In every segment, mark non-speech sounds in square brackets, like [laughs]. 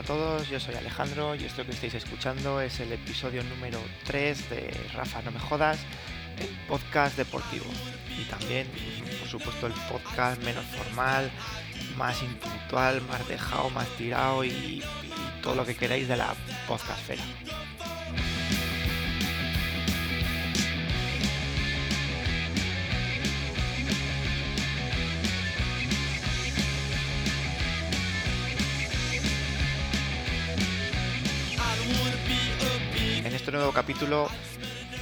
A todos, yo soy Alejandro y esto que estáis escuchando es el episodio número 3 de Rafa No Me Jodas, el podcast deportivo. Y también, por supuesto, el podcast menos formal, más impuntual, más dejado, más tirado y, y todo lo que queráis de la podcastfera. Este nuevo capítulo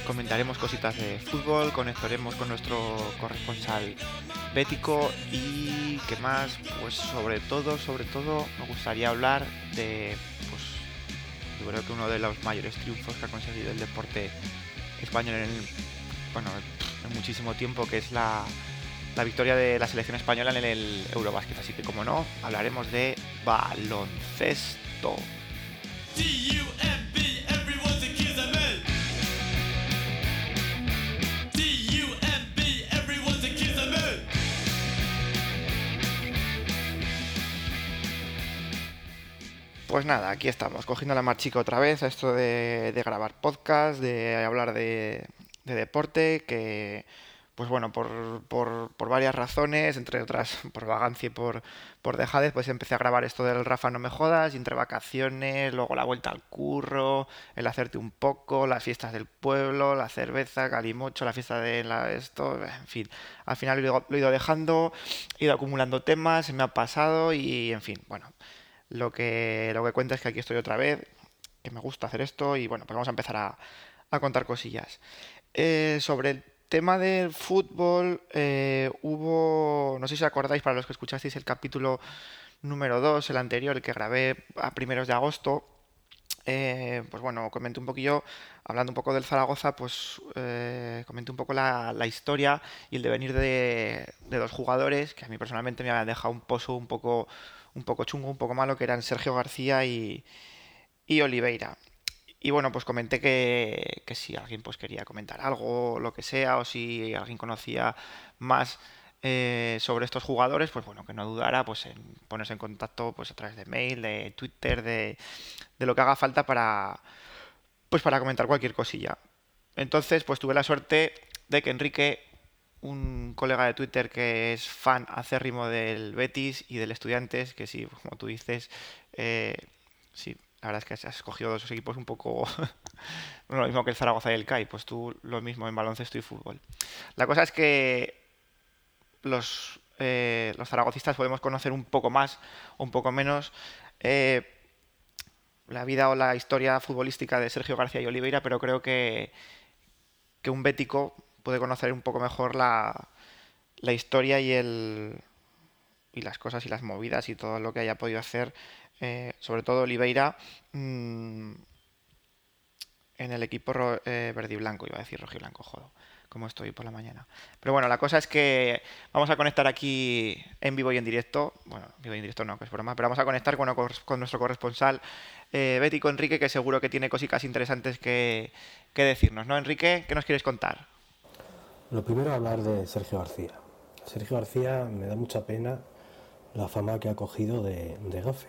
comentaremos cositas de fútbol, conectaremos con nuestro corresponsal bético y que más, pues sobre todo, sobre todo me gustaría hablar de, pues yo creo que uno de los mayores triunfos que ha conseguido el deporte español en, el, bueno, en muchísimo tiempo, que es la, la victoria de la selección española en el Eurobasket. Así que como no, hablaremos de baloncesto. Pues nada, aquí estamos, cogiendo la marchica otra vez a esto de, grabar podcast, de hablar de, de deporte, que pues bueno, por, varias razones, entre otras [laughs] por vagancia y por, por pues empecé a grabar esto del Rafa No Me Jodas, entre vacaciones, luego la vuelta al curro, el hacerte un poco, las fiestas del pueblo, la cerveza, calimocho, la fiesta de la, esto, en fin, al final lo lo he ido dejando, he ido acumulando temas, se me ha pasado y en fin, bueno, lo que, lo que cuenta es que aquí estoy otra vez, que me gusta hacer esto y bueno, pues vamos a empezar a, a contar cosillas. Eh, sobre el tema del fútbol, eh, hubo, no sé si acordáis, para los que escuchasteis el capítulo número 2, el anterior, el que grabé a primeros de agosto, eh, pues bueno, comenté un poquillo, hablando un poco del Zaragoza, pues comenté un poco la, la historia y el devenir de, de dos jugadores que a mí personalmente me habían dejado un pozo un poco, un poco chungo, un poco malo, que eran Sergio García y, y Oliveira. Y bueno, pues comenté que, que si alguien pues quería comentar algo, lo que sea, o si alguien conocía más eh, sobre estos jugadores, pues bueno, que no dudara pues en ponerse en contacto pues a través de mail, de Twitter, de, de lo que haga falta para pues para comentar cualquier cosilla. Entonces, pues tuve la suerte de que Enrique, un colega de Twitter que es fan acérrimo del Betis y del Estudiantes, que sí, como tú dices, eh, sí, la verdad es que has escogido dos equipos un poco bueno, [laughs] lo mismo que el Zaragoza y el CAI, pues tú lo mismo en baloncesto y fútbol. La cosa es que los, eh, los zaragocistas podemos conocer un poco más o un poco menos eh, la vida o la historia futbolística de Sergio García y Oliveira, pero creo que, que un bético puede conocer un poco mejor la, la historia y el y las cosas y las movidas y todo lo que haya podido hacer, eh, sobre todo Oliveira, mm, en el equipo eh, verde y blanco, iba a decir rojo y blanco, jodo, como estoy por la mañana. Pero bueno, la cosa es que vamos a conectar aquí en vivo y en directo, bueno, en vivo y en directo no, que es broma, pero vamos a conectar con, con nuestro corresponsal eh, Bético Enrique, que seguro que tiene cositas interesantes que, que decirnos, ¿no, Enrique? ¿Qué nos quieres contar? Lo primero hablar de Sergio García. Sergio García me da mucha pena la fama que ha cogido de, de gafe.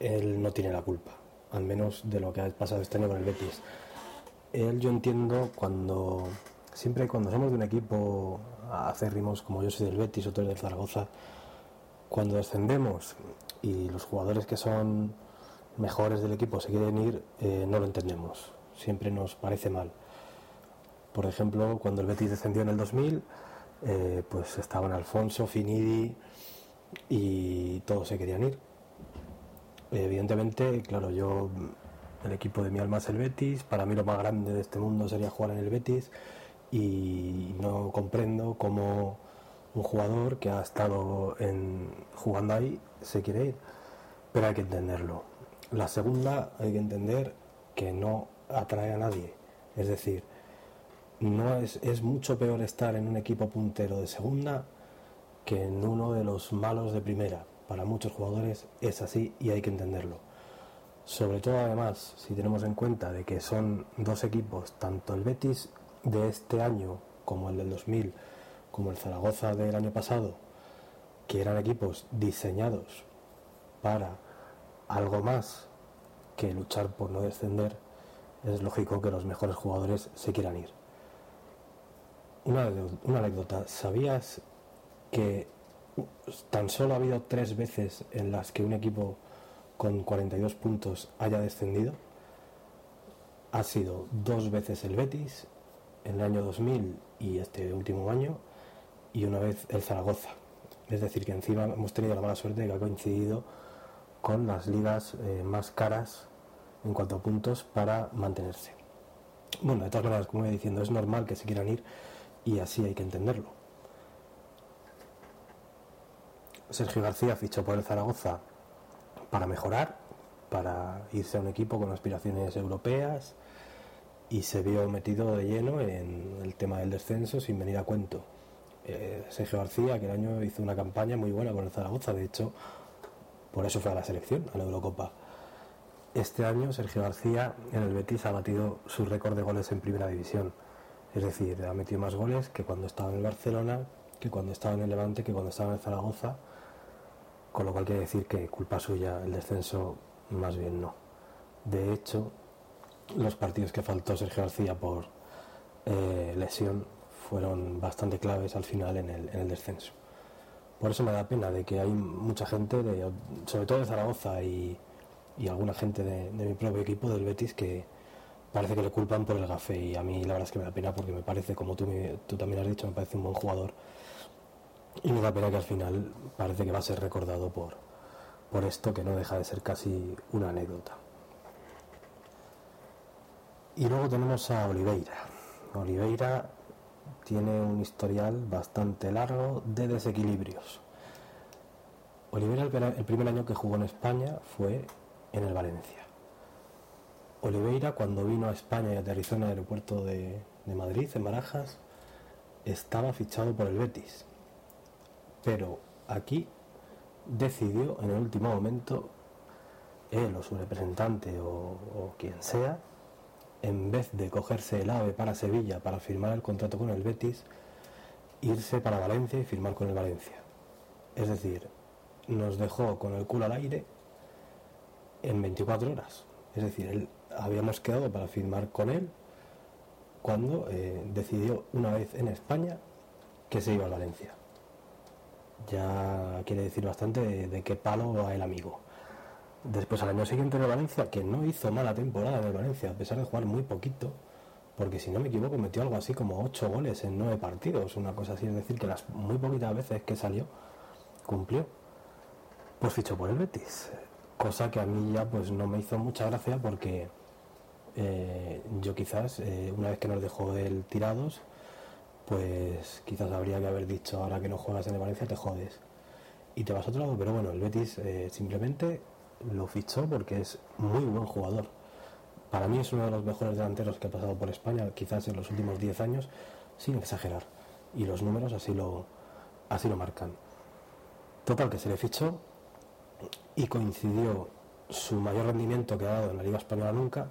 Él no tiene la culpa, al menos de lo que ha pasado este año con el Betis. Él yo entiendo cuando, siempre cuando somos de un equipo acérrimos, como yo soy del Betis, otro del Zaragoza, cuando descendemos y los jugadores que son mejores del equipo se quieren ir, eh, no lo entendemos. Siempre nos parece mal. Por ejemplo, cuando el Betis descendió en el 2000, eh, pues estaban Alfonso, Finidi y todos se querían ir. Evidentemente, claro, yo, el equipo de mi alma es el Betis, para mí lo más grande de este mundo sería jugar en el Betis y no comprendo cómo un jugador que ha estado en- jugando ahí se quiere ir, pero hay que entenderlo. La segunda, hay que entender que no atrae a nadie, es decir, no es, es mucho peor estar en un equipo puntero de segunda que en uno de los malos de primera. Para muchos jugadores es así y hay que entenderlo. Sobre todo además, si tenemos en cuenta de que son dos equipos, tanto el Betis de este año como el del 2000, como el Zaragoza del año pasado, que eran equipos diseñados para algo más que luchar por no descender, es lógico que los mejores jugadores se quieran ir. Una, una anécdota, ¿sabías que tan solo ha habido tres veces en las que un equipo con 42 puntos haya descendido? Ha sido dos veces el Betis en el año 2000 y este último año y una vez el Zaragoza. Es decir, que encima hemos tenido la mala suerte de que ha coincidido con las ligas eh, más caras en cuanto a puntos para mantenerse. Bueno, de todas maneras, como voy diciendo, es normal que se quieran ir y así hay que entenderlo. Sergio García fichó por el Zaragoza para mejorar, para irse a un equipo con aspiraciones europeas y se vio metido de lleno en el tema del descenso sin venir a cuento. Eh, Sergio García, que el año hizo una campaña muy buena con el Zaragoza, de hecho, por eso fue a la selección, a la Eurocopa. Este año Sergio García en el Betis ha batido su récord de goles en primera división. Es decir, ha metido más goles que cuando estaba en el Barcelona, que cuando estaba en el Levante, que cuando estaba en Zaragoza. Con lo cual quiere decir que culpa suya el descenso más bien no. De hecho, los partidos que faltó Sergio García por eh, lesión fueron bastante claves al final en el, en el, descenso. Por eso me da pena de que hay mucha gente, de, sobre todo de Zaragoza y, y alguna gente de, de, mi propio equipo del Betis que parece que le culpan por el gafe y a mí la verdad es que me da pena porque me parece, como tú, me, tú también has dicho, me parece un buen jugador y me da pena que al final parece que va a ser recordado por, por esto que no deja de ser casi una anécdota. Y luego tenemos a Oliveira. Oliveira tiene un historial bastante largo de desequilibrios. Oliveira el primer año que jugó en España fue en el Valencia. Oliveira cuando vino a España y aterrizó en el aeropuerto de, de Madrid, en Barajas, estaba fichado por el Betis. Pero aquí decidió en el último momento, él o su representante o, o quien sea, en vez de cogerse el AVE para Sevilla para firmar el contrato con el Betis, irse para Valencia y firmar con el Valencia. Es decir, nos dejó con el culo al aire en 24 horas. Es decir, habíamos quedado para firmar con él cuando eh, decidió una vez en España que se iba a Valencia. Ya quiere decir bastante de, qué palo va el amigo. Después al año siguiente en Valencia, que no hizo mala temporada en Valencia, a pesar de jugar muy poquito, porque si no me equivoco metió algo así como 8 goles en 9 partidos, una cosa así, es decir, que las muy poquitas veces que salió cumplió. Pues fichó por el Betis, cosa que a mí ya pues no me hizo mucha gracia porque eh, yo quizás, eh, una vez que nos dejó él tirados, pues quizás habría que haber dicho ahora que no juegas en el Valencia te jodes y te vas a otro lado, pero bueno, el Betis eh, simplemente lo fichó porque es muy buen jugador. Para mí es uno de los mejores delanteros que ha pasado por España, quizás en los últimos 10 años, sin exagerar. Y los números así lo, así lo marcan. Total, que se le fichó y coincidió su mayor rendimiento que ha dado en la Liga Española nunca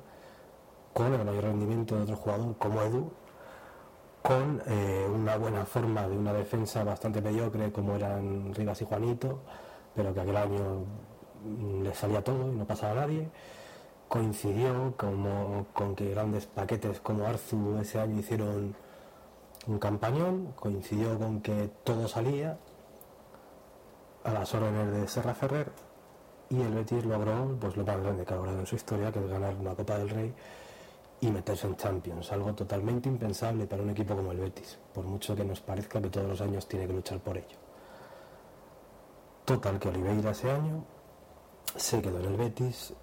con el mayor rendimiento de otro jugador como Edu, con eh, una buena forma de una defensa bastante mediocre como eran Rivas y Juanito, pero que aquel año le salía todo y no pasaba a nadie. Coincidió como, con que grandes paquetes como Arzu ese año hicieron un campañón, coincidió con que todo salía a las órdenes de Serra Ferrer y el Betis logró pues, lo más grande que ha logrado en su historia, que es ganar una Copa del Rey y meterse en Champions, algo totalmente impensable para un equipo como el Betis, por mucho que nos parezca que todos los años tiene que luchar por ello. Total que Oliveira ese año se quedó en el Betis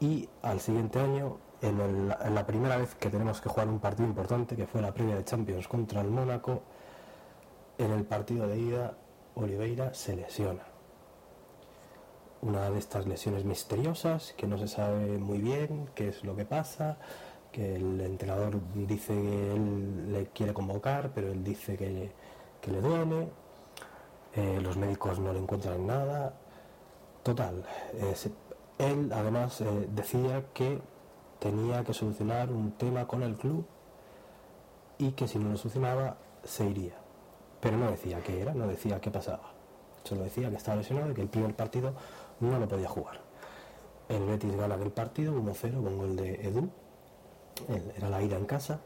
y al siguiente año, en, el, en, la primera vez que tenemos que jugar un partido importante, que fue la previa de Champions contra el Mónaco, en el partido de ida Oliveira se lesiona. Una de estas lesiones misteriosas que no se sabe muy bien qué es lo que pasa, que el entrenador dice que él le quiere convocar, pero él dice que, le duele, eh, los médicos no le encuentran nada, Total, él además eh, decía que tenía que solucionar un tema con el club y que si no lo solucionaba se iría. Pero no decía qué era, no decía qué pasaba. Solo decía que estaba lesionado y que el primer partido no lo podía jugar. El Betis gana aquel partido 1-0 con gol de Edu. Era la ida en casa.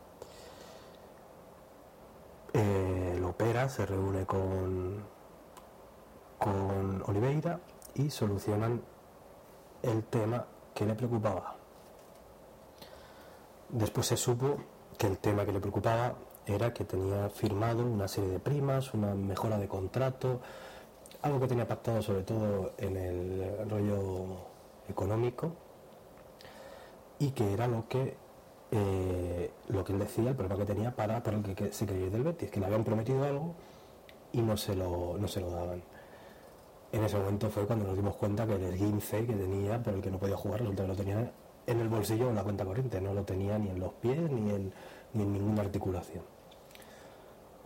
Eh, Lopera se reúne con, con Oliveira y solucionan el tema que le preocupaba. Después se supo que el tema que le preocupaba era que tenía firmado una serie de primas, una mejora de contrato, algo que tenía pactado sobre todo en el rollo económico y que era lo que eh, lo que él decía, el problema que tenía para, el que, se quería ir del Betis, que le habían prometido algo y no se lo, no se lo daban. En ese momento fue cuando nos dimos cuenta que el esguince que tenía, por el que no podía jugar, resulta que lo tenía en el bolsillo o en la cuenta corriente, no lo tenía ni en los pies ni en, ni en ninguna articulación.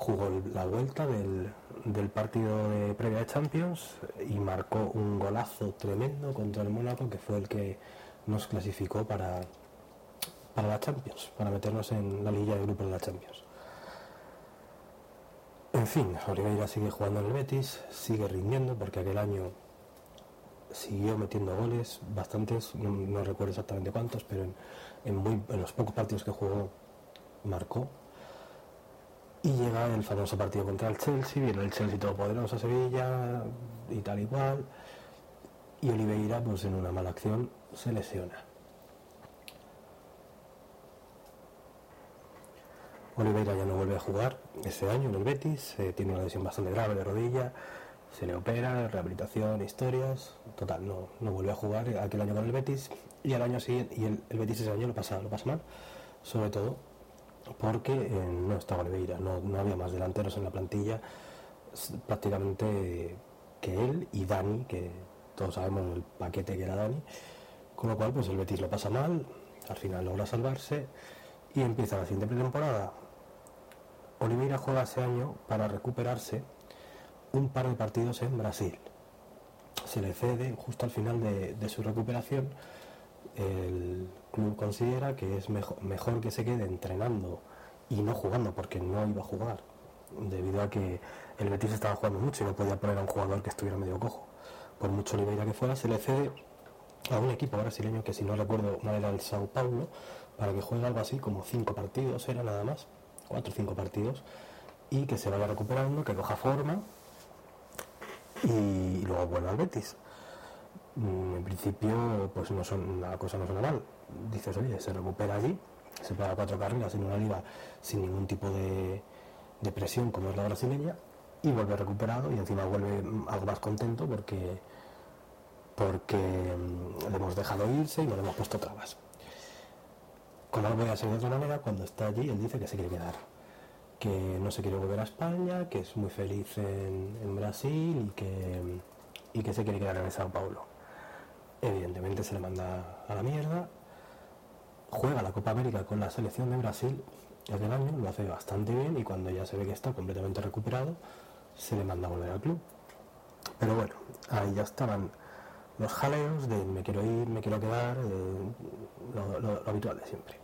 Jugó la vuelta del, partido de previa de Champions y marcó un golazo tremendo contra el Mónaco que fue el que nos clasificó para, para la Champions, para meternos en la liguilla de grupos de la Champions. En fin, Oliveira sigue jugando en el Betis, sigue rindiendo porque aquel año siguió metiendo goles, bastantes, no, recuerdo exactamente cuántos, pero en muy- en los pocos partidos que jugó marcó. Y llega el famoso partido contra el Chelsea, viene el Chelsea todopoderoso a Sevilla y tal y cual. Y Oliveira, pues en una mala acción, se lesiona. Oliveira ya no vuelve a jugar ese año en el Betis, eh, tiene una lesión bastante grave de rodilla, se le opera, rehabilitación, historias, total, no, no vuelve a jugar aquel año con el Betis y al año siguiente, y el, el Betis ese año lo pasa, lo pasa mal, sobre todo porque eh, no estaba Oliveira, no, no había más delanteros en la plantilla, prácticamente que él y Dani, que todos sabemos el paquete que era Dani, con lo cual pues el Betis lo pasa mal, al final logra salvarse y empieza la siguiente pretemporada. Oliveira juega ese año para recuperarse un par de partidos en Brasil. Se le cede justo al final de, de su recuperación. El club considera que es mejor, que se quede entrenando y no jugando porque no iba a jugar, debido a que el Betis estaba jugando mucho y no podía poner a un jugador que estuviera medio cojo. Por mucho Oliveira que fuera, se le cede a un equipo brasileño que si no recuerdo mal era el Sao Paulo, para que juegue algo así como cinco partidos, era nada más, cuatro o cinco partidos, y que se vaya recuperando, que coja forma y luego vuelva al Betis. Mm, En principio, pues no son, la cosa no suena mal. Dices, oye, se recupera allí, se paga cuatro carreras en una liga sin ningún tipo de, presión como es la brasileña, y vuelve recuperado y encima vuelve mm, algo más contento porque porque mm, le hemos dejado irse y no le hemos puesto trabas. Como no podía ser de otra manera, cuando está allí él dice que se quiere quedar, que no se quiere volver a España, que es muy feliz en, Brasil y que, y que se quiere quedar en Sao Paulo. Evidentemente se le manda a la mierda, juega la Copa América con la selección de Brasil aquel año, lo hace bastante bien y cuando ya se ve que está completamente recuperado, se le manda a volver al club. Pero bueno, ahí ya estaban los jaleos de me quiero ir, me quiero quedar, eh, lo, habitual de siempre.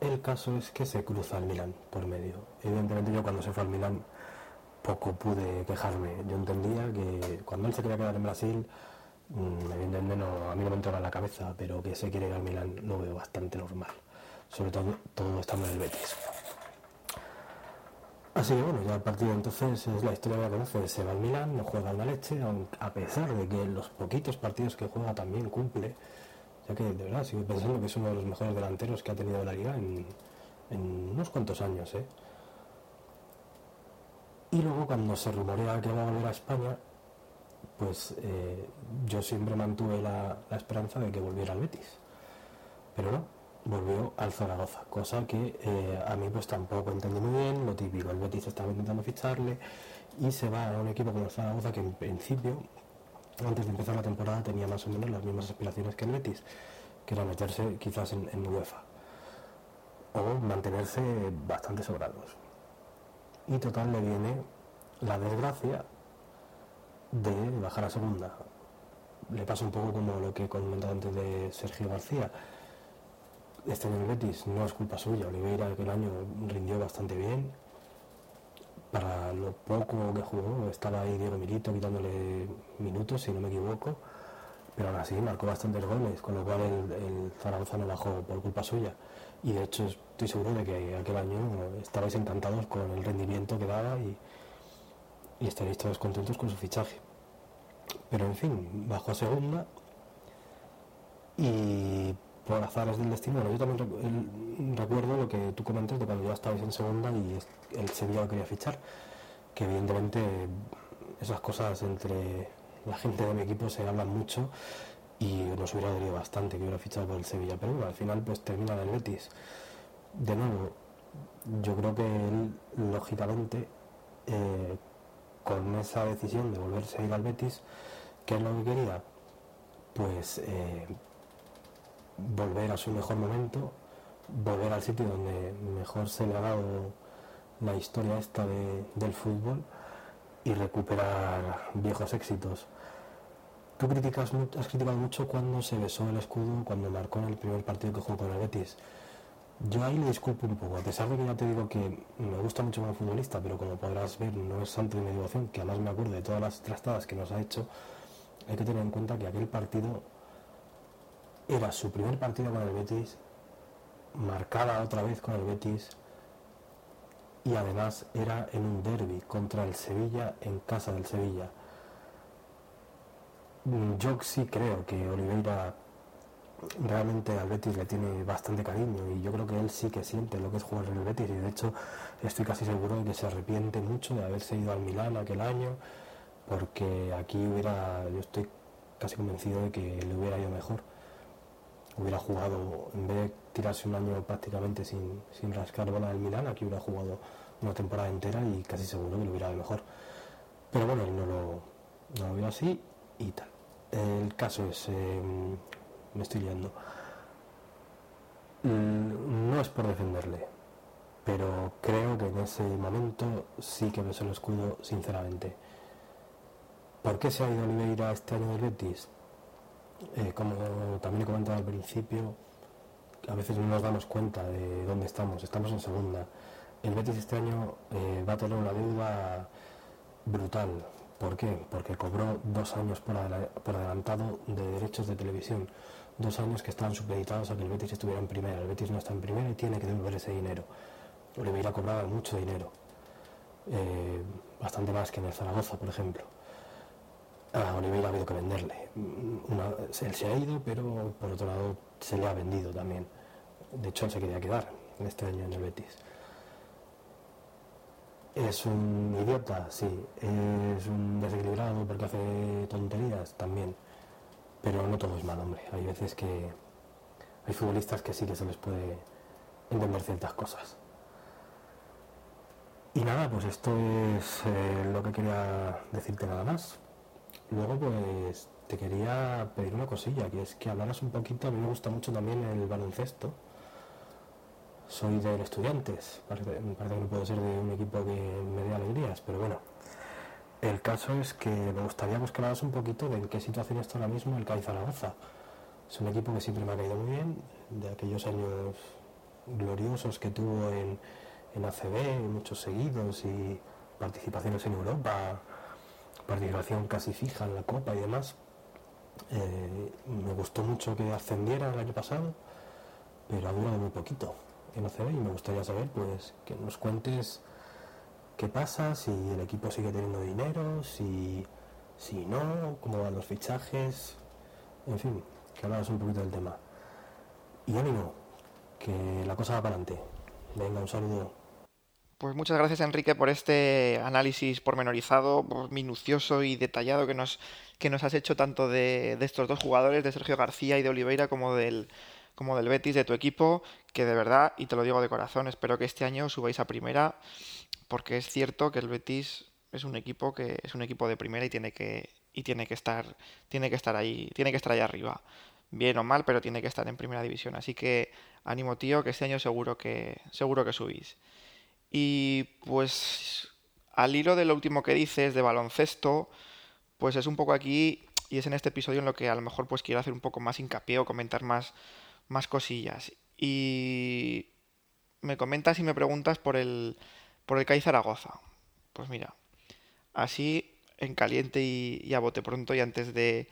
El caso es que se cruza el Milan por medio. Evidentemente yo cuando se fue al Milan poco pude quejarme. Yo entendía que cuando él se quería quedar en Brasil, evidentemente no, a mí no me entraba en la cabeza, pero que se quiere ir al Milan lo veo bastante normal. Sobre todo todo estando en el Betis. Así que bueno, ya a partir de entonces es la historia que ya conoce. Se va al Milan, no juega una leche, a pesar de que los poquitos partidos que juega también cumple. Ya que de verdad sigo pensando que es uno de los mejores delanteros que ha tenido la liga en, en unos cuantos años. ¿eh? Y luego cuando se rumorea que va a volver a España, pues eh, yo siempre mantuve la, la esperanza de que volviera al Betis. Pero no, volvió al Zaragoza, cosa que eh, a mí pues tampoco entendí muy bien, lo típico, el Betis estaba intentando ficharle y se va a un equipo como el Zaragoza que en principio, antes de empezar la temporada, tenía más o menos las mismas aspiraciones que el Betis, que era meterse quizás en, en UEFA o mantenerse bastante sobrados. Y total le viene la desgracia de bajar a segunda. Le pasa un poco como lo que he comentado antes de Sergio García. Este en el Betis no es culpa suya. Oliveira aquel año rindió bastante bien. para lo poco que jugó, estaba ahí Diego Milito quitándole minutos, si no me equivoco, pero aún así marcó bastantes goles, con lo cual el, el Zaragoza no bajó por culpa suya. Y de hecho estoy seguro de que aquel año estabais encantados con el rendimiento que daba y, y estaréis todos contentos con su fichaje. Pero en fin, bajó a segunda y por azares del destino, bueno, yo también recuerdo lo que tú comentas de cuando ya estabais en segunda y el Sevilla lo quería fichar, que evidentemente esas cosas entre la gente de mi equipo se hablan mucho y nos hubiera dolido bastante que hubiera fichado por el Sevilla, pero bueno, al final pues termina en el Betis. De nuevo, yo creo que él, lógicamente, eh, con esa decisión de volverse a ir al Betis, ¿qué es lo que quería? Pues eh, volver a su mejor momento, volver al sitio donde mejor se le ha dado la historia esta de- del fútbol y recuperar viejos éxitos. Tú criticas, has criticado mucho cuando se besó el escudo, cuando marcó en el primer partido que jugó con el Betis. Yo ahí le disculpo un poco, a pesar de que ya te digo que me gusta mucho como futbolista, pero como podrás ver no es santo de mi devoción, que además me acuerdo de todas las trastadas que nos ha hecho, hay que tener en cuenta que aquel partido era su primer partido con el Betis, marcada otra vez con el Betis, y además era en un derby contra el Sevilla en casa del Sevilla. Mm, Yo sí creo que Oliveira realmente al Betis le tiene bastante cariño y yo creo que él sí que siente lo que es jugar en el Betis y de hecho estoy casi seguro de que se arrepiente mucho de haberse ido al Milán aquel año porque aquí hubiera, yo estoy casi convencido de que le hubiera ido mejor. Hubiera jugado, en vez de tirarse un año prácticamente sin, sin rascar bola del Milán, aquí hubiera jugado una temporada entera y casi seguro que le hubiera ido mejor. Pero bueno, él no lo, no lo vio así y tal. El caso es, eh, me estoy liando. Mm, No es por defenderle, pero creo que en ese momento sí que besó el escudo, sinceramente. ¿Por qué se ha ido Oliveira este año del Betis? Eh, como también he comentado al principio, a veces no nos damos cuenta de dónde estamos. Estamos en segunda. El Betis este año eh, va a tener una deuda brutal. ¿Por qué? Porque cobró dos años por adelantado de derechos de televisión. Dos años que estaban supeditados a que el Betis estuviera en primera. El Betis no está en primera y tiene que devolver ese dinero. Oliveira cobraba mucho dinero. Eh, bastante más que en el Zaragoza, por ejemplo. A Oliveira ha habido que venderle. Una- él se ha ido, pero por otro lado se le ha vendido también. De hecho, se quería quedar este año en el Betis. ¿Es un idiota? Sí. ¿Es un desequilibrado porque hace tonterías? También. Pero no todo es mal, hombre. Hay veces que hay futbolistas que sí que se les puede entender ciertas cosas. Y nada, pues esto es eh, lo que quería decirte nada más. Luego, pues te quería pedir una cosilla, que es que hablaras un poquito. A mí me gusta mucho también el baloncesto. Soy del Estudiantes. Parece, parece que no puedo ser de un equipo que me dé alegrías, pero bueno. El caso es que me gustaría que un poquito de en qué situación está ahora mismo el CAI Zaragoza. Es un equipo que siempre me ha caído muy bien, de aquellos años gloriosos que tuvo en, en ACB, muchos seguidos y participaciones en Europa, participación casi fija en la Copa y demás. Eh, me gustó mucho que ascendiera el año pasado, pero ha durado muy poquito en ACB y me gustaría saber pues que nos cuentes qué pasa, si el equipo sigue teniendo dinero, si, si no, cómo van los fichajes, en fin, que hablaras un poquito del tema. Y ánimo, que la cosa va para adelante. Venga, un saludo. Pues muchas gracias Enrique por este análisis pormenorizado, por- minucioso y detallado que nos, que nos has hecho tanto de, de estos dos jugadores, de Sergio García y de Oliveira, como del, como del Betis, de tu equipo, que de verdad, y te lo digo de corazón, espero que este año subáis a primera, porque es cierto que el Betis es un equipo que es un equipo de primera y tiene que, y tiene que estar, tiene que estar ahí, tiene que estar ahí arriba. Bien o mal, pero tiene que estar en primera división. Así que ánimo, tío, que este año seguro que, seguro que subís. Y pues al hilo de lo último que dices de baloncesto, pues es un poco aquí y es en este episodio en lo que a lo mejor pues quiero hacer un poco más hincapié o comentar más, más cosillas. Y me comentas y me preguntas por el, por el CAI Zaragoza. Pues mira, así en caliente y, a bote pronto y antes de,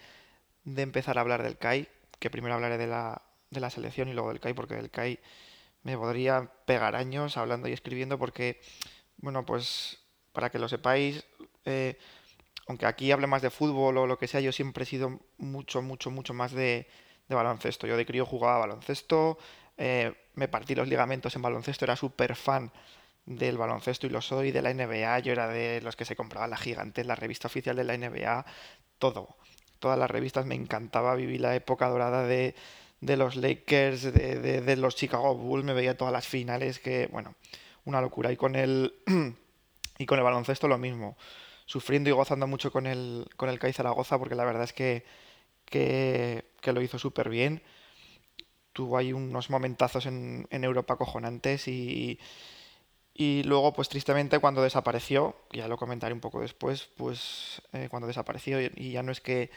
de empezar a hablar del CAI, que primero hablaré de la, de la selección y luego del CAI, porque del CAI me podría pegar años hablando y escribiendo porque, bueno, pues para que lo sepáis, eh, aunque aquí hable más de fútbol o lo que sea, yo siempre he sido mucho, mucho, mucho más de, de baloncesto. Yo de crío jugaba baloncesto, eh, me partí los ligamentos en baloncesto, era súper fan del baloncesto y lo soy, de la NBA, yo era de los que se compraba la gigante, la revista oficial de la NBA, todo. Todas las revistas me encantaba, viví la época dorada de, de los Lakers, de, de- los Chicago Bulls, me veía todas las finales, que bueno, una locura. Y con el, [clears throat] y con el baloncesto lo mismo, sufriendo y gozando mucho con el, con el CAI Zaragoza, porque la verdad es que, que, que lo hizo súper bien. Tuvo ahí unos momentazos en, en Europa cojonantes y, y luego, pues tristemente, cuando desapareció, ya lo comentaré un poco después, pues eh, cuando desapareció y, y ya no es que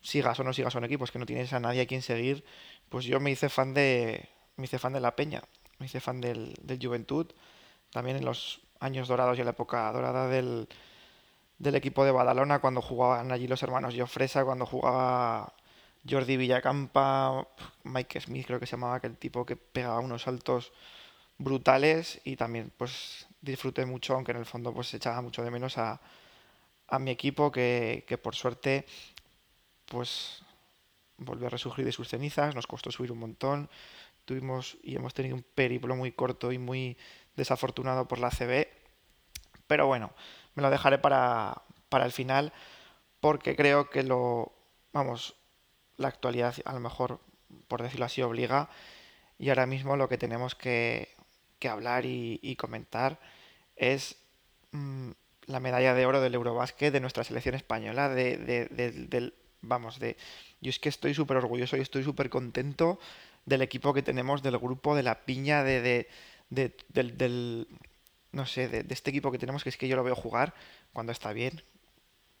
sigas o no sigas a un equipo, es que no tienes a nadie a quien seguir, pues yo me hice fan de, me hice fan de la Peña, me hice fan del, del Juventud, también en los años dorados y en la época dorada del, del equipo de Badalona, cuando jugaban allí los hermanos Jofresa, cuando jugaba Jordi Villacampa, Mike Smith creo que se llamaba aquel tipo que pegaba unos saltos brutales y también pues disfruté mucho, aunque en el fondo pues echaba mucho de menos a, a mi equipo que, que por suerte pues volvió a resurgir de sus cenizas, nos costó subir un montón, tuvimos y hemos tenido un periplo muy corto y muy desafortunado por la CB, pero bueno, me lo dejaré para, para el final porque creo que lo, vamos, la actualidad a lo mejor, por decirlo así, obliga y ahora mismo lo que tenemos que, que hablar y, comentar es mm, la medalla de oro del Eurobásquet de nuestra selección española, de, de- vamos, de, yo es que estoy súper orgulloso y estoy súper contento del equipo que tenemos, del grupo, de la piña, de, de- de- del, del- no sé, de este equipo que tenemos, que es que yo lo veo jugar cuando está bien,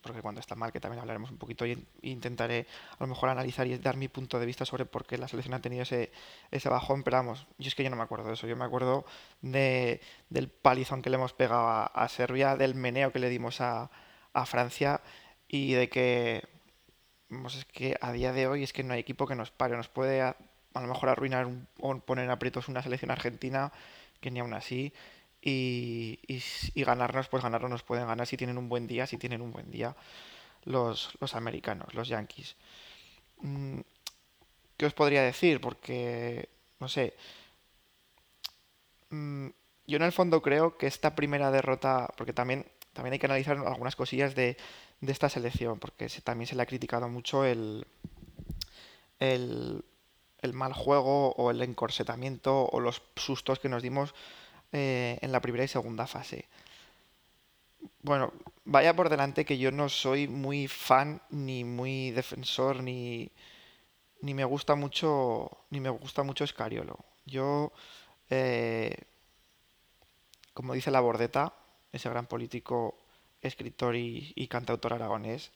porque cuando está mal, que también hablaremos un poquito y in- intentaré a lo mejor analizar y dar mi punto de vista sobre por qué la selección ha tenido ese, ese bajón, pero vamos, yo es que yo no me acuerdo de eso, yo me acuerdo de, del palizón que le hemos pegado a, Serbia, del meneo que le dimos a, a Francia y de que, vamos, es que a día de hoy es que no hay equipo que nos pare, nos puede a, a lo mejor arruinar un- o poner en aprietos una selección argentina que ni aún así y, y ganarnos, pues ganarnos nos pueden ganar si tienen un buen día, si tienen un buen día los, los americanos, los yankees. Mm, ¿Qué os podría decir? Porque, no sé, mm, yo en el fondo creo que esta primera derrota, porque también, también hay que analizar algunas cosillas de, de esta selección, porque también se le ha criticado mucho el, el, el mal juego o el encorsetamiento o los sustos que nos dimos eh, en la primera y segunda fase. Bueno, vaya por delante que yo no soy muy fan ni muy defensor ni, ni me gusta mucho ni me gusta mucho Scariolo. Yo eh, como dice la Bordeta, ese gran político, escritor y, y cantautor aragonés,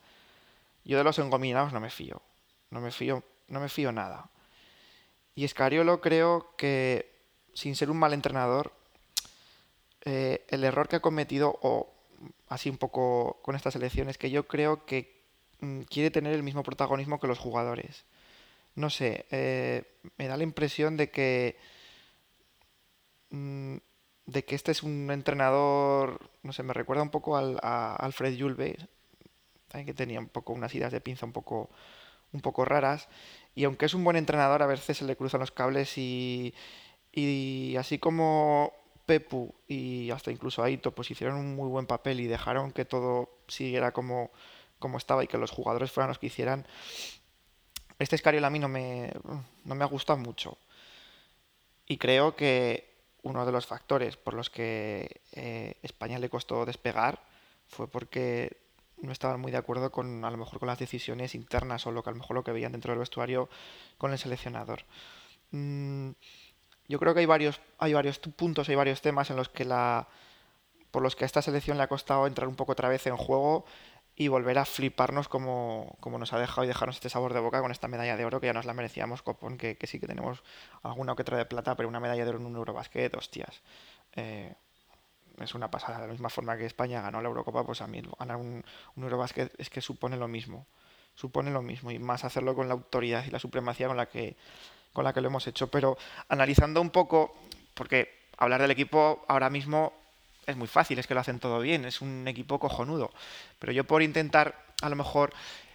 yo de los engominados no me fío. No me fío, no me fío nada. Y Scariolo creo que, sin ser un mal entrenador, eh, el error que ha cometido, o así un poco con esta selección, es que yo creo que mm, quiere tener el mismo protagonismo que los jugadores. No sé, eh, me da la impresión de que mm, de que este es un entrenador, no sé, me recuerda un poco al, a Alfred también que tenía un poco unas ideas de pinza un poco, un poco raras. Y aunque es un buen entrenador, a veces se le cruzan los cables y, y así como Pepu y hasta incluso Aito pues hicieron un muy buen papel y dejaron que todo siguiera como, como estaba y que los jugadores fueran los que hicieran, este Escariol a mí no me, no me ha gustado mucho. Y creo que uno de los factores por los que eh, España le costó despegar fue porque no estaban muy de acuerdo con a lo mejor con las decisiones internas o lo que a lo mejor lo que veían dentro del vestuario con el seleccionador. Mm, yo creo que hay varios, hay varios puntos, hay varios temas en los que la, por los que a esta selección le ha costado entrar un poco otra vez en juego y volver a fliparnos como, como nos ha dejado y dejarnos este sabor de boca con esta medalla de oro que ya nos la merecíamos, copón, que, que sí que tenemos alguna que otra de plata, pero una medalla de oro en un Eurobasket, hostias. Eh, es una pasada. De la misma forma que España ganó la Eurocopa, pues a mí ganar un, un Eurobasket es que supone lo mismo. Supone lo mismo. Y más hacerlo con la autoridad y la supremacía con la que, con la que lo hemos hecho. Pero analizando un poco, porque hablar del equipo ahora mismo es muy fácil, es que lo hacen todo bien, es un equipo cojonudo. Pero yo por intentar a lo mejor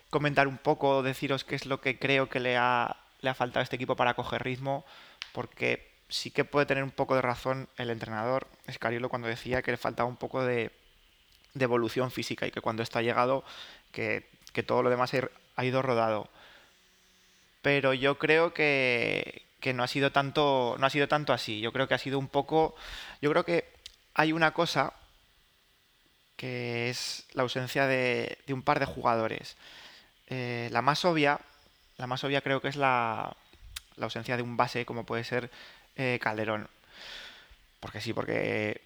comentar un poco, deciros qué es lo que creo que le ha, le ha faltado a este equipo para coger ritmo, porque sí que puede tener un poco de razón el entrenador Escariolo cuando decía que le faltaba un poco de, evolución física y que cuando está llegado que, que todo lo demás ha ido rodado. Pero yo creo que, que no ha sido tanto no ha sido tanto así. Yo creo que ha sido un poco yo creo que hay una cosa que es la ausencia de, de un par de jugadores. Eh, la más obvia, la más obvia creo que es la, la ausencia de un base como puede ser eh, Calderón. Porque sí, porque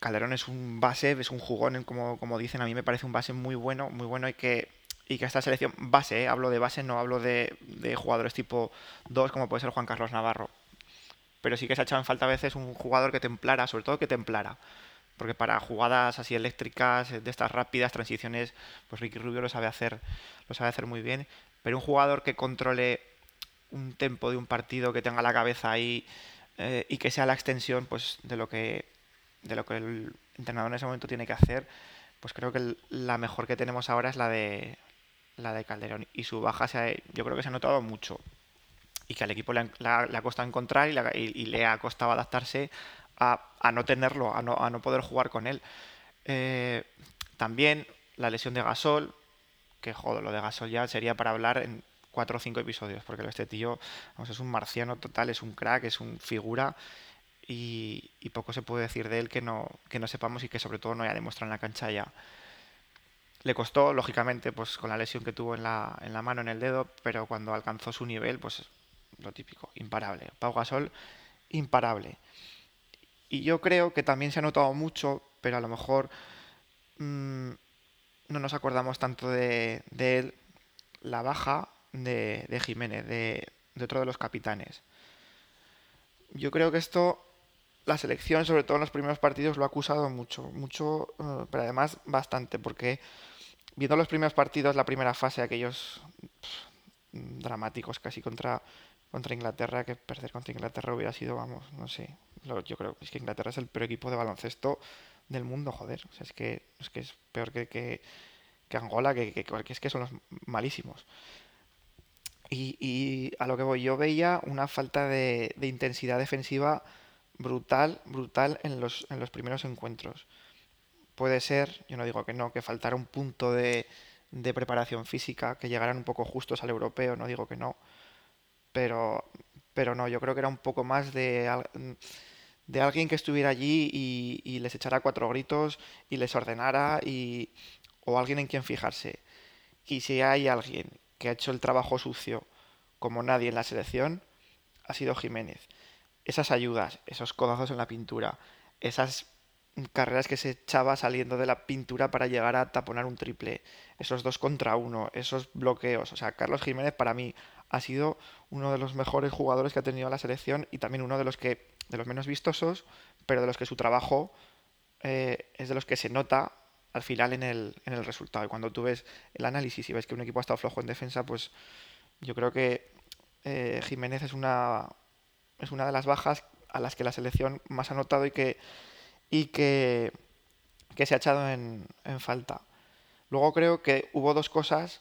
Calderón es un base, es un jugón, como, como dicen, a mí me parece un base muy bueno, muy bueno y que, y que esta selección, base, eh, hablo de base, no hablo de, de jugadores tipo 2 como puede ser Juan Carlos Navarro. Pero sí que se ha echado en falta a veces un jugador que templara, sobre todo que templara. Porque para jugadas así eléctricas, eh, de estas rápidas transiciones, pues Ricky Rubio lo sabe hacer, lo sabe hacer muy bien. Pero un jugador que controle un tempo de un partido, que tenga la cabeza ahí eh, y que sea la extensión pues de lo que de lo que el entrenador en ese momento tiene que hacer, pues creo que la mejor que tenemos ahora es la de la de Calderón y su baja se ha- yo creo que se ha notado mucho y que al equipo le, la- le ha costado encontrar y, la- y le ha costado adaptarse a, a no tenerlo, a no, a no poder jugar con él. Eh, también la lesión de Gasol, que joder, lo de Gasol ya sería para hablar en cuatro o cinco episodios, porque este tío vamos, es un marciano total, es un crack, es un figura y, y poco se puede decir de él que no, que no sepamos y que sobre todo no haya demostrado en la cancha ya. Le costó, lógicamente, pues con la lesión que tuvo en la, en la mano, en el dedo, pero cuando alcanzó su nivel, pues lo típico, imparable. Pau Gasol, imparable. Y yo creo que también se ha notado mucho, pero a lo mejor mm, no nos acordamos tanto de, de él, la baja de, de Jiménez, de, de otro de los capitanes. Yo creo que esto, la selección, sobre todo en los primeros partidos, lo ha acusado mucho, mucho, eh, pero además bastante, porque viendo los primeros partidos, la primera fase, aquellos dramáticos casi contra, contra Inglaterra, que perder contra Inglaterra hubiera sido, vamos, no sé, lo- yo creo es que Inglaterra es el peor equipo de baloncesto del mundo, joder, o sea, es que es, peor que, que, Angola, que, que, que es que son los malísimos. Y, y a lo que voy, yo veía una falta de, de intensidad defensiva brutal, brutal en los, en los primeros encuentros. Puede ser, yo no digo que no, que faltara un punto de, de preparación física, que llegaran un poco justos al europeo, no digo que no, pero, pero no, yo creo que era un poco más de, de alguien que estuviera allí y, y les echara cuatro gritos y les ordenara y, o alguien en quien fijarse. Y si hay alguien que ha hecho el trabajo sucio como nadie en la selección, ha sido Jiménez. Esas ayudas, esos codazos en la pintura, esas carreras que se echaba saliendo de la pintura para llegar a taponar un triple, esos dos contra uno, esos bloqueos. O sea, Carlos Jiménez para mí ha sido uno de los mejores jugadores que ha tenido la selección y también uno de los que de los menos vistosos, pero de los que su trabajo eh, es de los que se nota al final en el, en el resultado. Y cuando tú ves el análisis y ves que un equipo ha estado flojo en defensa, pues yo creo que eh, Jiménez es una, es una de las bajas a las que la selección más ha notado y que, y que, que se ha echado en, en falta. Luego creo que hubo dos cosas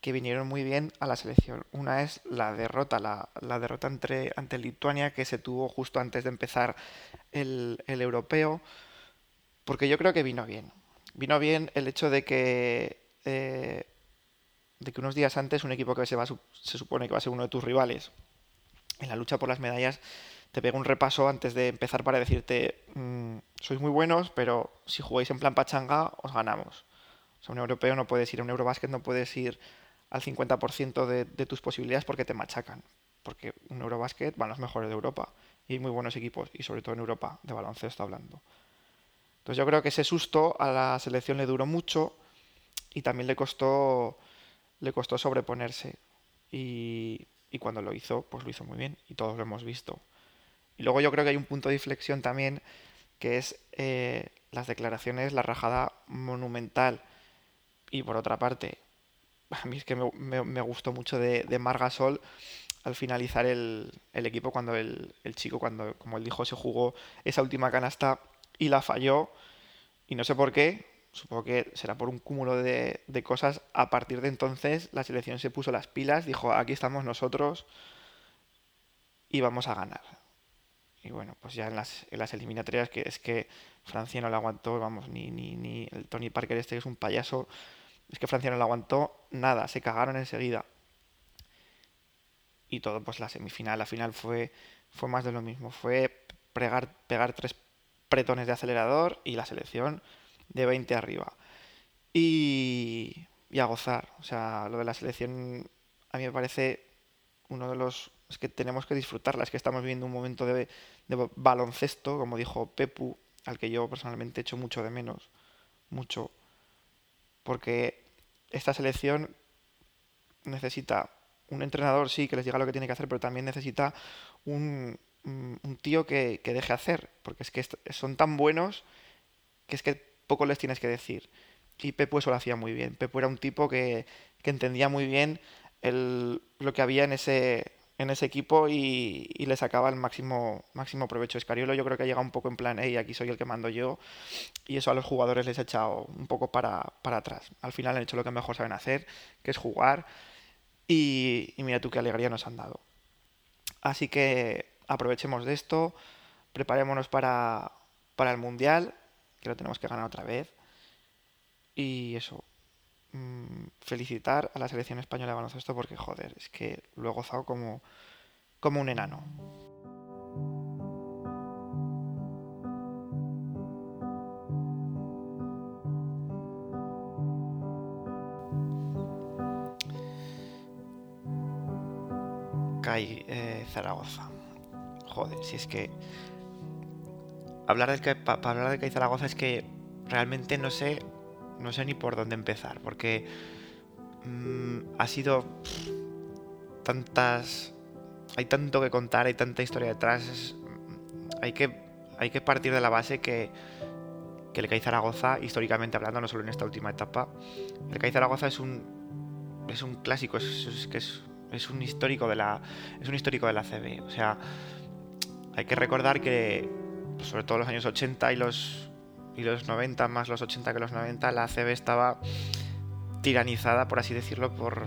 que vinieron muy bien a la selección. Una es la derrota, la, la derrota entre, ante Lituania que se tuvo justo antes de empezar el, el europeo, porque yo creo que vino bien. Vino bien el hecho de que, eh, de que unos días antes un equipo que se, va, se supone que va a ser uno de tus rivales en la lucha por las medallas te pega un repaso antes de empezar para decirte "Mm, sois muy buenos, pero si jugáis en plan pachanga os ganamos. O sea, un europeo no puedes ir a un Eurobásquet, no puedes ir al 50% de, de tus posibilidades porque te machacan. Porque un Eurobásquet van los mejores de Europa y hay muy buenos equipos, y sobre todo en Europa, de baloncesto hablando. Entonces yo creo que ese susto a la selección le duró mucho y también le costó, le costó sobreponerse. Y, y cuando lo hizo, pues lo hizo muy bien y todos lo hemos visto. Y luego yo creo que hay un punto de inflexión también que es eh, las declaraciones, la rajada monumental. Y por otra parte, a mí es que me, me- me gustó mucho de, de Margasol al finalizar el, el equipo cuando el, el chico, cuando, como él dijo, se jugó esa última canasta y la falló. Y no sé por qué, supongo que será por un cúmulo de, de cosas. A partir de entonces, la selección se puso las pilas, dijo, aquí estamos nosotros y vamos a ganar. Y bueno, pues ya en las, en las eliminatorias, que es que Francia no le aguantó, vamos, ni, ni, ni el Tony Parker este que es un payaso, es que Francia no le aguantó nada, se cagaron enseguida. Y todo, pues la semifinal, la final fue, fue más de lo mismo, fue pegar, pegar tres pretones de acelerador y la selección de 20 arriba. Y, y a gozar, o sea, lo de la selección a mí me parece uno de los... Es que tenemos que disfrutarla, es que estamos viviendo un momento de, de baloncesto, como dijo Pepu, al que yo personalmente echo mucho de menos, mucho, porque esta selección necesita un entrenador, sí, que les diga lo que tiene que hacer, pero también necesita un, un tío que, que deje hacer, porque es que son tan buenos que es que poco les tienes que decir. Y Pepu eso lo hacía muy bien. Pepu era un tipo que, que entendía muy bien el- lo que había en ese, en ese equipo y, y le sacaba el máximo, máximo provecho. Escariolo yo creo que ha llegado un poco en plan, hey, aquí soy el que mando yo, y eso a los jugadores les ha echado un poco para, para atrás. Al final han hecho lo que mejor saben hacer, que es jugar, y, mira tú qué alegría nos han dado. Así que aprovechemos de esto, preparémonos para, para el Mundial, que lo tenemos que ganar otra vez. Y eso, mm, felicitar a la selección española de baloncesto porque, joder, es que lo he gozado como, como un enano. CAI eh, Zaragoza. Joder, si es que hablar del CAI, para hablar del CAI Zaragoza es que realmente no sé, no sé ni por dónde empezar, porque mm, ha sido tantas, hay tanto que contar, hay tanta historia detrás, hay que, hay que partir de la base que, que el CAI Zaragoza, históricamente hablando, no solo en esta última etapa, el CAI Zaragoza es un, es un clásico, es, es, es un histórico de la, es un histórico de la CB, o sea, hay que recordar que, pues, sobre todo los años 80 y los, y los 90, más los 80 que los 90, la ACB estaba tiranizada, por así decirlo, por,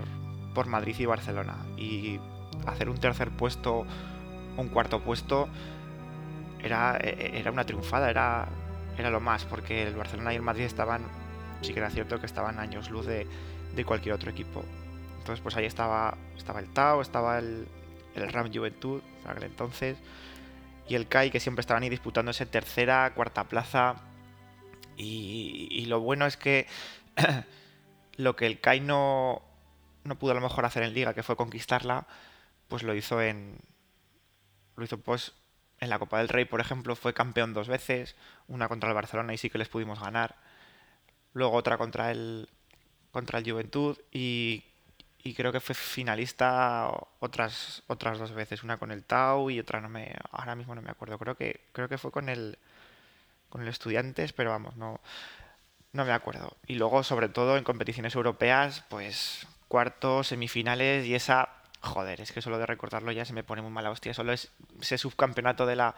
por Madrid y Barcelona. Y hacer un tercer puesto, un cuarto puesto, era, era una triunfada, era, era lo más, porque el Barcelona y el Madrid estaban, sí que era cierto que estaban años luz de, de cualquier otro equipo. Entonces, pues ahí estaba, estaba el Tau, estaba el, el Ram Juventud, por aquel entonces, y el CAI, que siempre estaban ahí disputándose tercera, cuarta plaza. Y, lo bueno es que [clears throat] lo que el CAI no, no pudo a lo mejor hacer en liga, que fue conquistarla, pues lo hizo en. Lo hizo pues en la Copa del Rey, por ejemplo, fue campeón dos veces, una contra el Barcelona y sí que les pudimos ganar. Luego otra contra el contra el Juventud y, y creo que fue finalista otras otras dos veces, una con el Tau y otra no me ahora mismo no me acuerdo. Creo que creo que fue con el con el Estudiantes, pero vamos, no no me acuerdo. Y luego, sobre todo, en competiciones europeas, pues cuartos, semifinales y esa... Joder, es que solo de recordarlo ya se me pone muy mala hostia. Solo es ese subcampeonato de la,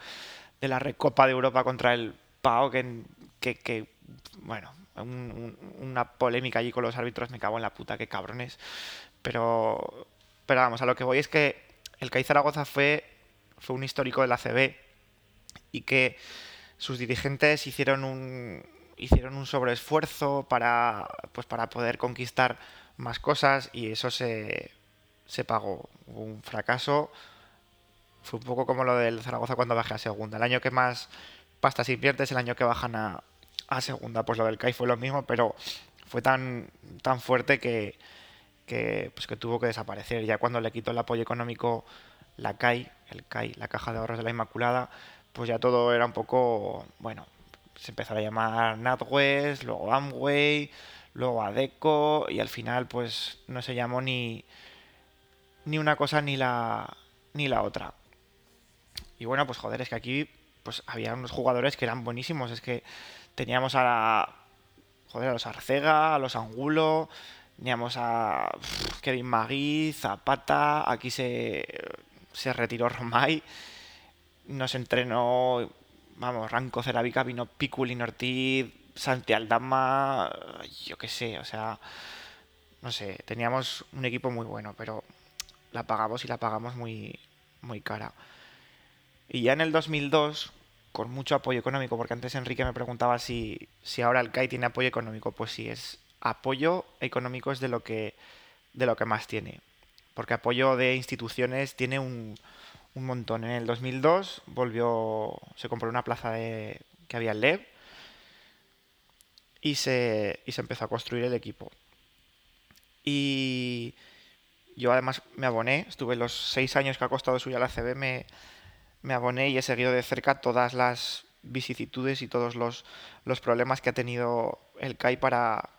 de la Recopa de Europa contra el PAO que, bueno, un- un- una polémica allí con los árbitros, me cago en la puta, qué cabrones. Pero, pero vamos, a lo que voy es que el CAI Zaragoza fue, fue un histórico de la CB y que sus dirigentes hicieron un hicieron un sobreesfuerzo para pues para poder conquistar más cosas y eso se, se pagó. Un fracaso. Fue un poco como lo del Zaragoza cuando bajé a segunda. El año que más pasta se invierte es el año que bajan a, a segunda. Pues lo del CAI fue lo mismo, pero fue tan, tan fuerte que, que, pues que tuvo que desaparecer. Ya cuando le quitó el apoyo económico la CAI, el CAI, la Caja de Ahorros de la Inmaculada, pues ya todo era un poco, bueno, se empezó a llamar NatWest, luego Amway, luego Adeco y al final pues no se llamó ni, ni una cosa ni la, ni la otra. Y bueno, pues joder, es que aquí pues había unos jugadores que eran buenísimos. Es que teníamos a, la- joder, a los Arcega, a los Angulo, teníamos a Kevin Magui, Zapata, aquí se, se retiró Romay, nos entrenó, vamos, Ranco Ceravica, vino Piculín Ortiz, Santi Aldama, yo qué sé, o sea, no sé, teníamos un equipo muy bueno, pero la pagamos y la pagamos muy, muy cara. Y ya en el 2002, con mucho apoyo económico, porque antes Enrique me preguntaba si, si ahora el CAI tiene apoyo económico, pues sí, es apoyo económico es de lo que, de lo que más tiene. Porque apoyo de instituciones tiene un, un montón. En el 2002 volvió, se compró una plaza de, que había en LEV y se, y se empezó a construir el equipo. Y yo además me aboné, estuve los seis años que ha costado subir a la CB, me, me aboné y he seguido de cerca todas las vicisitudes y todos los, los problemas que ha tenido el CAI para,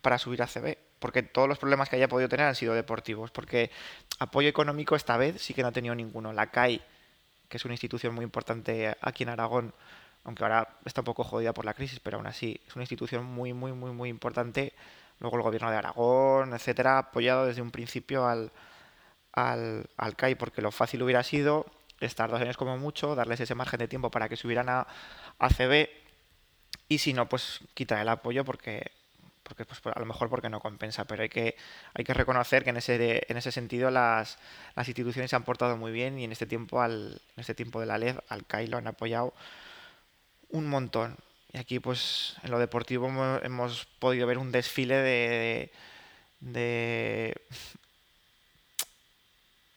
para subir a CB. Porque todos los problemas que haya podido tener han sido deportivos. Porque apoyo económico esta vez sí que no ha tenido ninguno. La CAI, que es una institución muy importante aquí en Aragón, aunque ahora está un poco jodida por la crisis, pero aún así es una institución muy, muy, muy, muy importante. Luego el gobierno de Aragón, etcétera, ha apoyado desde un principio al, al, al CAI, porque lo fácil hubiera sido estar dos años como mucho, darles ese margen de tiempo para que subieran a, a CB y si no, pues quitar el apoyo porque, porque pues, a lo mejor porque no compensa, pero hay que, hay que reconocer que en ese, en ese sentido las, las instituciones se han portado muy bien y en este tiempo, al, este tiempo de la LED, al CAI lo han apoyado un montón. Y aquí, pues, en lo deportivo hemos, podido ver un desfile de, de,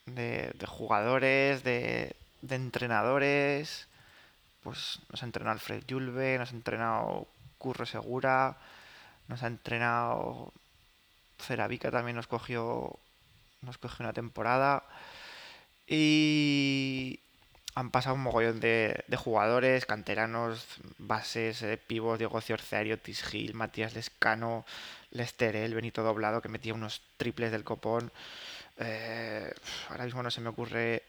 de, de jugadores, de, de entrenadores. Pues nos ha entrenado Alfred Yulbe, nos ha entrenado Curro Segura, nos ha entrenado Ceravica también nos cogió nos cogió una temporada y han pasado un mogollón de, jugadores, canteranos, bases, eh, pivos, Diego Ciorceario, Tis Gil, Matías Lescano, Lester, el Benito Doblado, que metía unos triples del copón. Eh, ahora mismo no se me ocurre,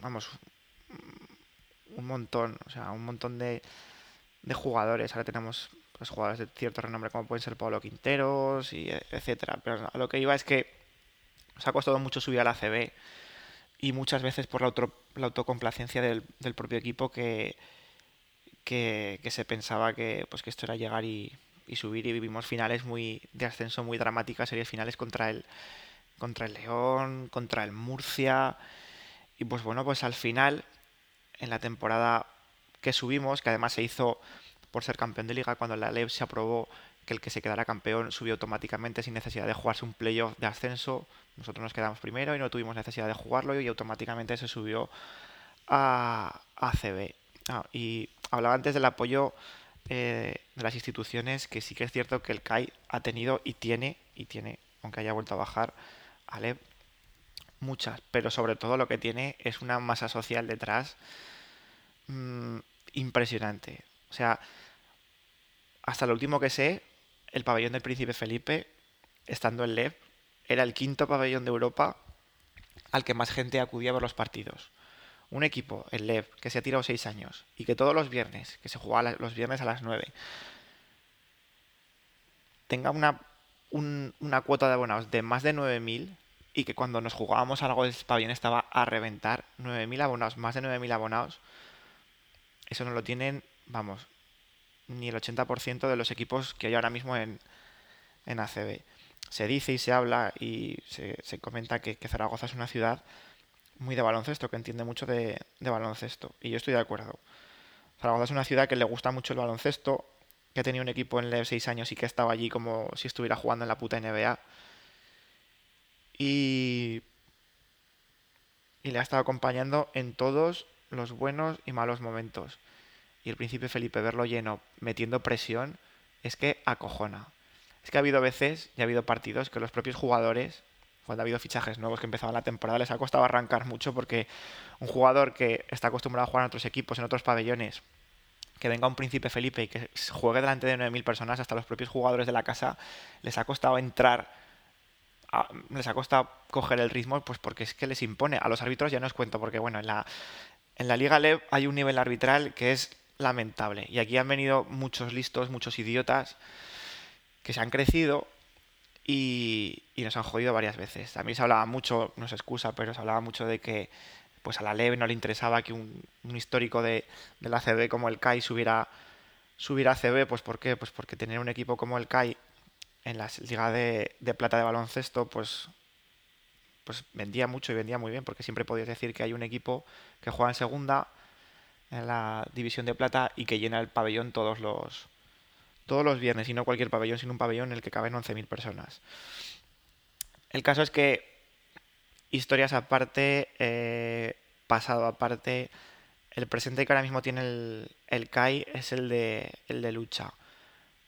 vamos, un montón, o sea, un montón de, de jugadores. Ahora tenemos pues, jugadores de cierto renombre como pueden ser Pablo Quinteros y e- etcétera. Pero a lo que iba es que nos ha costado mucho subir a la CB y muchas veces por la, auto- la autocomplacencia del, del propio equipo que, que, se pensaba que, pues, que esto era llegar y, y subir y vivimos finales muy de ascenso muy dramáticas, series finales contra el, contra el León, contra el Murcia y pues bueno, pues al final en la temporada que subimos, que además se hizo por ser campeón de liga, cuando la LEV se aprobó que el que se quedara campeón subió automáticamente sin necesidad de jugarse un playoff de ascenso. Nosotros nos quedamos primero y no tuvimos necesidad de jugarlo y automáticamente se subió a, a CB. Ah, y hablaba antes del apoyo eh, de las instituciones, que sí que es cierto que el CAI ha tenido y tiene, y tiene, aunque haya vuelto a bajar, a muchas, pero sobre todo lo que tiene es una masa social detrás mm, impresionante. O sea, hasta lo último que sé, el pabellón del Príncipe Felipe, estando en LEV, era el quinto pabellón de Europa al que más gente acudía a los partidos. Un equipo, el LEV, que se ha tirado seis años y que todos los viernes, que se jugaba los viernes a las 9, tenga una, un- una cuota de abonados de más de 9.000 y que cuando nos jugábamos algo el pabellón estaba a reventar, 9.000 abonados, más de 9.000 abonados, eso no lo tienen, vamos, ni el 80% de los equipos que hay ahora mismo en, en ACB. Se dice y se habla y se, se comenta que, que Zaragoza es una ciudad muy de baloncesto, que entiende mucho de, de baloncesto. Y yo estoy de acuerdo. Zaragoza es una ciudad que le gusta mucho el baloncesto, que ha tenido un equipo en LEV 6 años y que estaba allí como si estuviera jugando en la puta NBA. Y, y le ha estado acompañando en todos los buenos y malos momentos. Y el príncipe Felipe verlo lleno, metiendo presión, es que acojona. Es que ha habido veces y ha habido partidos que los propios jugadores, cuando ha habido fichajes nuevos que empezaban la temporada, les ha costado arrancar mucho porque un jugador que está acostumbrado a jugar en otros equipos, en otros pabellones, que venga un príncipe Felipe y que juegue delante de 9.000 personas, hasta los propios jugadores de la casa, les ha costado entrar, les ha costado coger el ritmo, pues porque es que les impone. A los árbitros ya no os cuento, porque bueno, en la, en la Liga LEV hay un nivel arbitral que es lamentable. Y aquí han venido muchos listos, muchos idiotas que se han crecido y, y nos han jodido varias veces. También se hablaba mucho, no es excusa, pero se hablaba mucho de que pues a la LEV no le interesaba que un, un histórico de, de la CB como el CAI subiera, subiera a CB. Pues ¿por qué? Pues porque tener un equipo como el CAI en la Liga de, de Plata de baloncesto, pues pues vendía mucho y vendía muy bien, porque siempre podías decir que hay un equipo que juega en segunda, en la división de plata, y que llena el pabellón todos los, todos los viernes, y no cualquier pabellón, sino un pabellón en el que caben 11.000 personas. El caso es que, historias aparte, eh, pasado aparte, el presente que ahora mismo tiene el, el CAI es el de, el de lucha.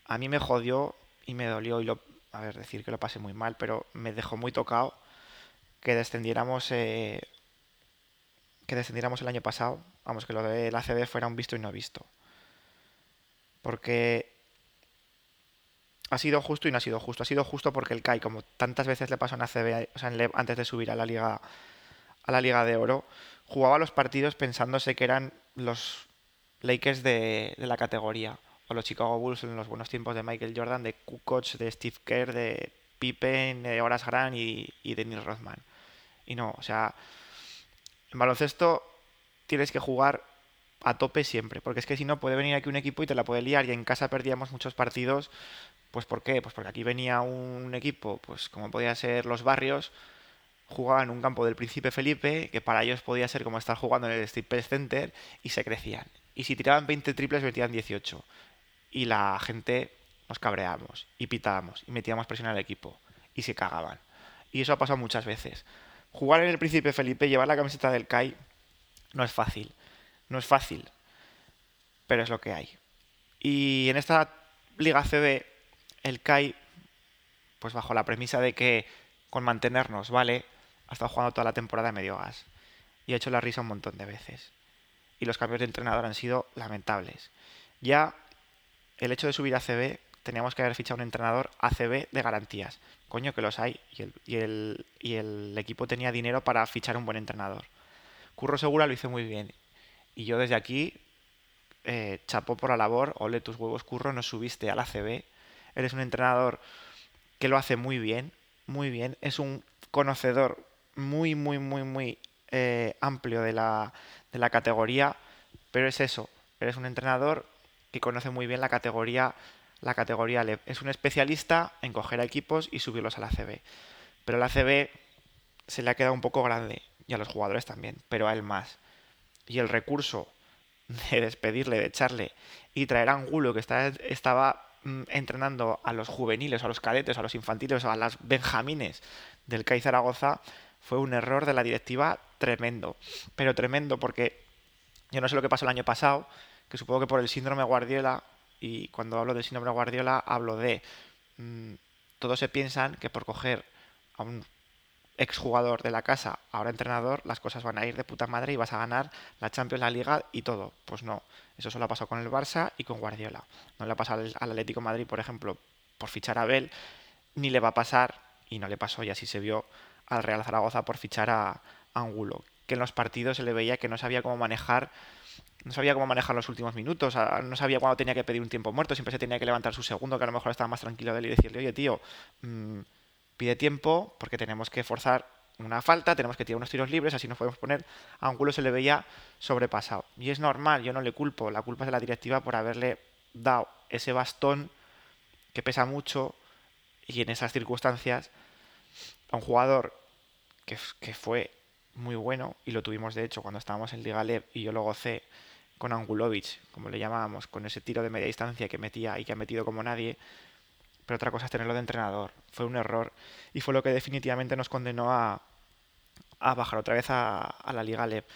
A mí me jodió y me dolió, y lo, a ver, decir que lo pasé muy mal, pero me dejó muy tocado que descendiéramos eh, que descendiéramos el año pasado, vamos, que lo de la CB fuera un visto y no visto. Porque ha sido justo y no ha sido justo. Ha sido justo porque el CAI, como tantas veces le pasó en ACB, o sea, antes de subir a la liga a la liga de oro, jugaba los partidos pensándose que eran los Lakers de, de la categoría o los Chicago Bulls en los buenos tiempos de Michael Jordan, de Kukoc, de Steve Kerr, de Pippen, de Horace Grant y, y de Neil Rothman. Y no, o sea, en baloncesto tienes que jugar a tope siempre, porque es que si no puede venir aquí un equipo y te la puede liar y en casa perdíamos muchos partidos, pues ¿por qué? Pues porque aquí venía un equipo, pues como podía ser los barrios, jugaba en un campo del Príncipe Felipe, que para ellos podía ser como estar jugando en el Staples Center y se crecían. Y si tiraban 20 triples metían 18. Y la gente nos cabreábamos y pitábamos y metíamos presión al equipo y se cagaban. Y eso ha pasado muchas veces. Jugar en el Príncipe Felipe, llevar la camiseta del CAI, no es fácil. No es fácil. Pero es lo que hay. Y en esta Liga CB, el CAI, pues bajo la premisa de que con mantenernos, vale, ha estado jugando toda la temporada medio gas. Y ha hecho la risa un montón de veces. Y los cambios de entrenador han sido lamentables. Ya el hecho de subir a CB, teníamos que haber fichado un entrenador ACB de garantías. Coño, que los hay. Y el, y el, equipo tenía dinero para fichar un buen entrenador. Curro Segura lo hizo muy bien. Y yo desde aquí, eh, chapó por la labor, ole tus huevos, Curro, no subiste a la CB. Eres un entrenador que lo hace muy bien, muy bien. Es un conocedor muy, muy, muy, muy eh, amplio de la, de la categoría, pero es eso, eres un entrenador que conoce muy bien la categoría, la categoría. Es un especialista en coger equipos y subirlos a la CB. Pero la CB se le ha quedado un poco grande, y a los jugadores también, pero a él más. Y el recurso de despedirle, de echarle y traer a Angulo, que estaba mm, entrenando a los juveniles, a los cadetes, a los infantiles, a las benjamines del CAI Zaragoza, fue un error de la directiva tremendo. Pero tremendo porque yo no sé lo que pasó el año pasado, que supongo que por el síndrome Guardiola, y cuando hablo del síndrome Guardiola hablo de... mmm, todos se piensan que por coger a un exjugador de la casa, ahora entrenador, las cosas van a ir de puta madre y vas a ganar la Champions, la Liga y todo. Pues no, eso solo ha pasado con el Barça y con Guardiola. No le ha pasado al, Atlético Madrid, por ejemplo, por fichar a Abel, ni le va a pasar, y no le pasó, y así se vio al Real Zaragoza por fichar a Angulo, que en los partidos se le veía que no sabía cómo manejar no sabía cómo manejar los últimos minutos, no sabía cuándo tenía que pedir un tiempo muerto, siempre se tenía que levantar su segundo, que a lo mejor estaba más tranquilo de él y decirle, oye tío, mmm, pide tiempo porque tenemos que forzar una falta, tenemos que tirar unos tiros libres, así nos podemos poner. A Angulo se le veía sobrepasado. Y es normal, yo no le culpo, la culpa es de la directiva por haberle dado ese bastón que pesa mucho y en esas circunstancias a un jugador que, que fue muy bueno y lo tuvimos de hecho cuando estábamos en Liga Lev y yo lo gocé con Angulovic, como le llamábamos, con ese tiro de media distancia que metía y que ha metido como nadie, pero otra cosa es tenerlo de entrenador. Fue un error y fue lo que definitivamente nos condenó a, bajar otra vez a, la Liga LEP.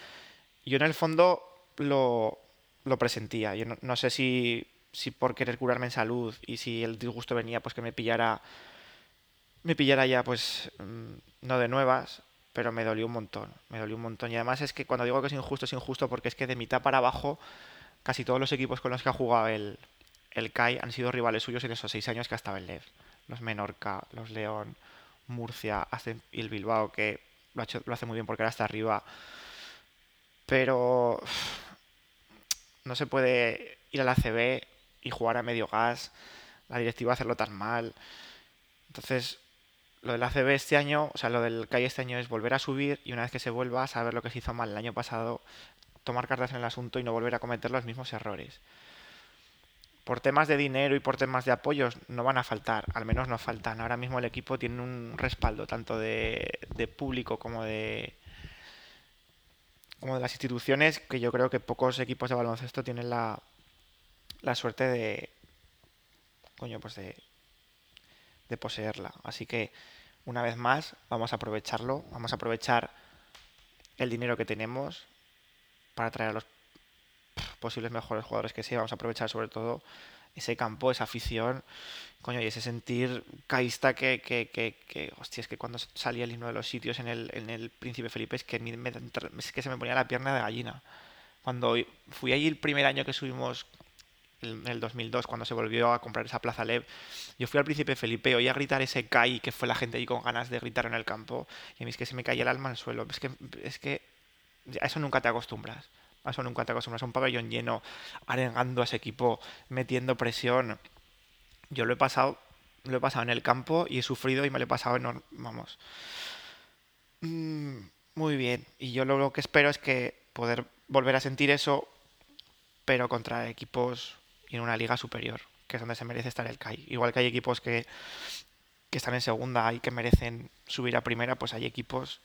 Yo en el fondo lo, lo presentía. Yo no, no, sé si, si por querer curarme en salud y si el disgusto venía pues que me pillara me pillara ya pues mm, no de nuevas, pero me dolió un montón, me dolió un montón. Y además es que cuando digo que es injusto, es injusto porque es que de mitad para abajo, casi todos los equipos con los que ha jugado el, el CAI han sido rivales suyos en esos seis años que ha estado el LEV. Los Menorca, los León, Murcia y el Bilbao, que lo, lo hace muy bien porque ahora está arriba. Pero no se puede ir a la CB y jugar a medio gas, la directiva hacerlo tan mal. Entonces, lo del ACB este año, o sea, lo del CAI este año es volver a subir y una vez que se vuelva, saber lo que se hizo mal el año pasado, tomar cartas en el asunto y no volver a cometer los mismos errores. Por temas de dinero y por temas de apoyos no van a faltar, al menos no faltan. Ahora mismo el equipo tiene un respaldo tanto de, de público como de, como de las instituciones que yo creo que pocos equipos de baloncesto tienen la, la suerte de coño pues de de poseerla así que una vez más vamos a aprovecharlo vamos a aprovechar el dinero que tenemos para traer a los posibles mejores jugadores que sea vamos a aprovechar sobre todo ese campo esa afición coño y ese sentir caísta que, que, que, que hostia es que cuando salía el himno de los sitios en el, en el Príncipe Felipe es que, es que se me ponía la pierna de gallina. Cuando fui allí el primer año que subimos en el 2002, cuando se volvió a comprar esa Plaza Lev, yo fui al Príncipe Felipe, oí a gritar ese CAI, que fue la gente ahí con ganas de gritar en el campo, y a mí es que se me caía el alma al suelo. Es que, es que a eso nunca te acostumbras. A eso nunca te acostumbras. Un pabellón lleno, arengando a ese equipo, metiendo presión. Yo lo he pasado, lo he pasado en el campo y he sufrido y me lo he pasado en... Vamos. Mm, muy bien. Y yo lo que espero es que poder volver a sentir eso, pero contra equipos en una liga superior, que es donde se merece estar el CAI. Igual que hay equipos que, que están en segunda y que merecen subir a primera, pues hay equipos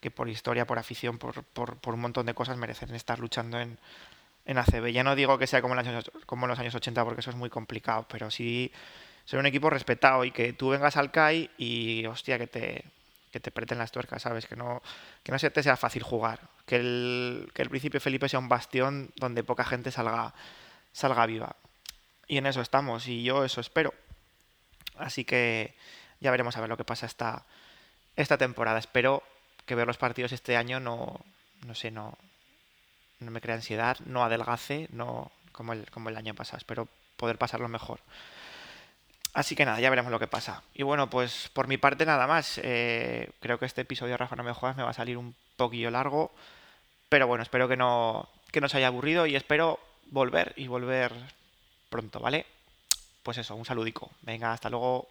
que por historia, por afición, por, por, un montón de cosas merecen estar luchando en, en ACB. Ya no digo que sea como en, años, como en los años 80 porque eso es muy complicado, pero sí ser un equipo respetado y que tú vengas al CAI y hostia que te que te preten las tuercas, ¿sabes? Que no, que no se te sea fácil jugar. Que el, que el Príncipe Felipe sea un bastión donde poca gente salga, salga viva. Y en eso estamos, y yo eso espero. Así que ya veremos a ver lo que pasa esta, esta temporada. Espero que ver los partidos este año no, no sé, no, no me crea ansiedad, no adelgace, no como el, como el año pasado. Espero poder pasarlo mejor. Así que nada, ya veremos lo que pasa. Y bueno, pues por mi parte nada más. Eh, creo que este episodio de Rafa No Me Jodas me va a salir un poquillo largo. Pero bueno, espero que no, que no os haya aburrido y espero volver y volver pronto, ¿vale? Pues eso, un saludico. Venga, hasta luego.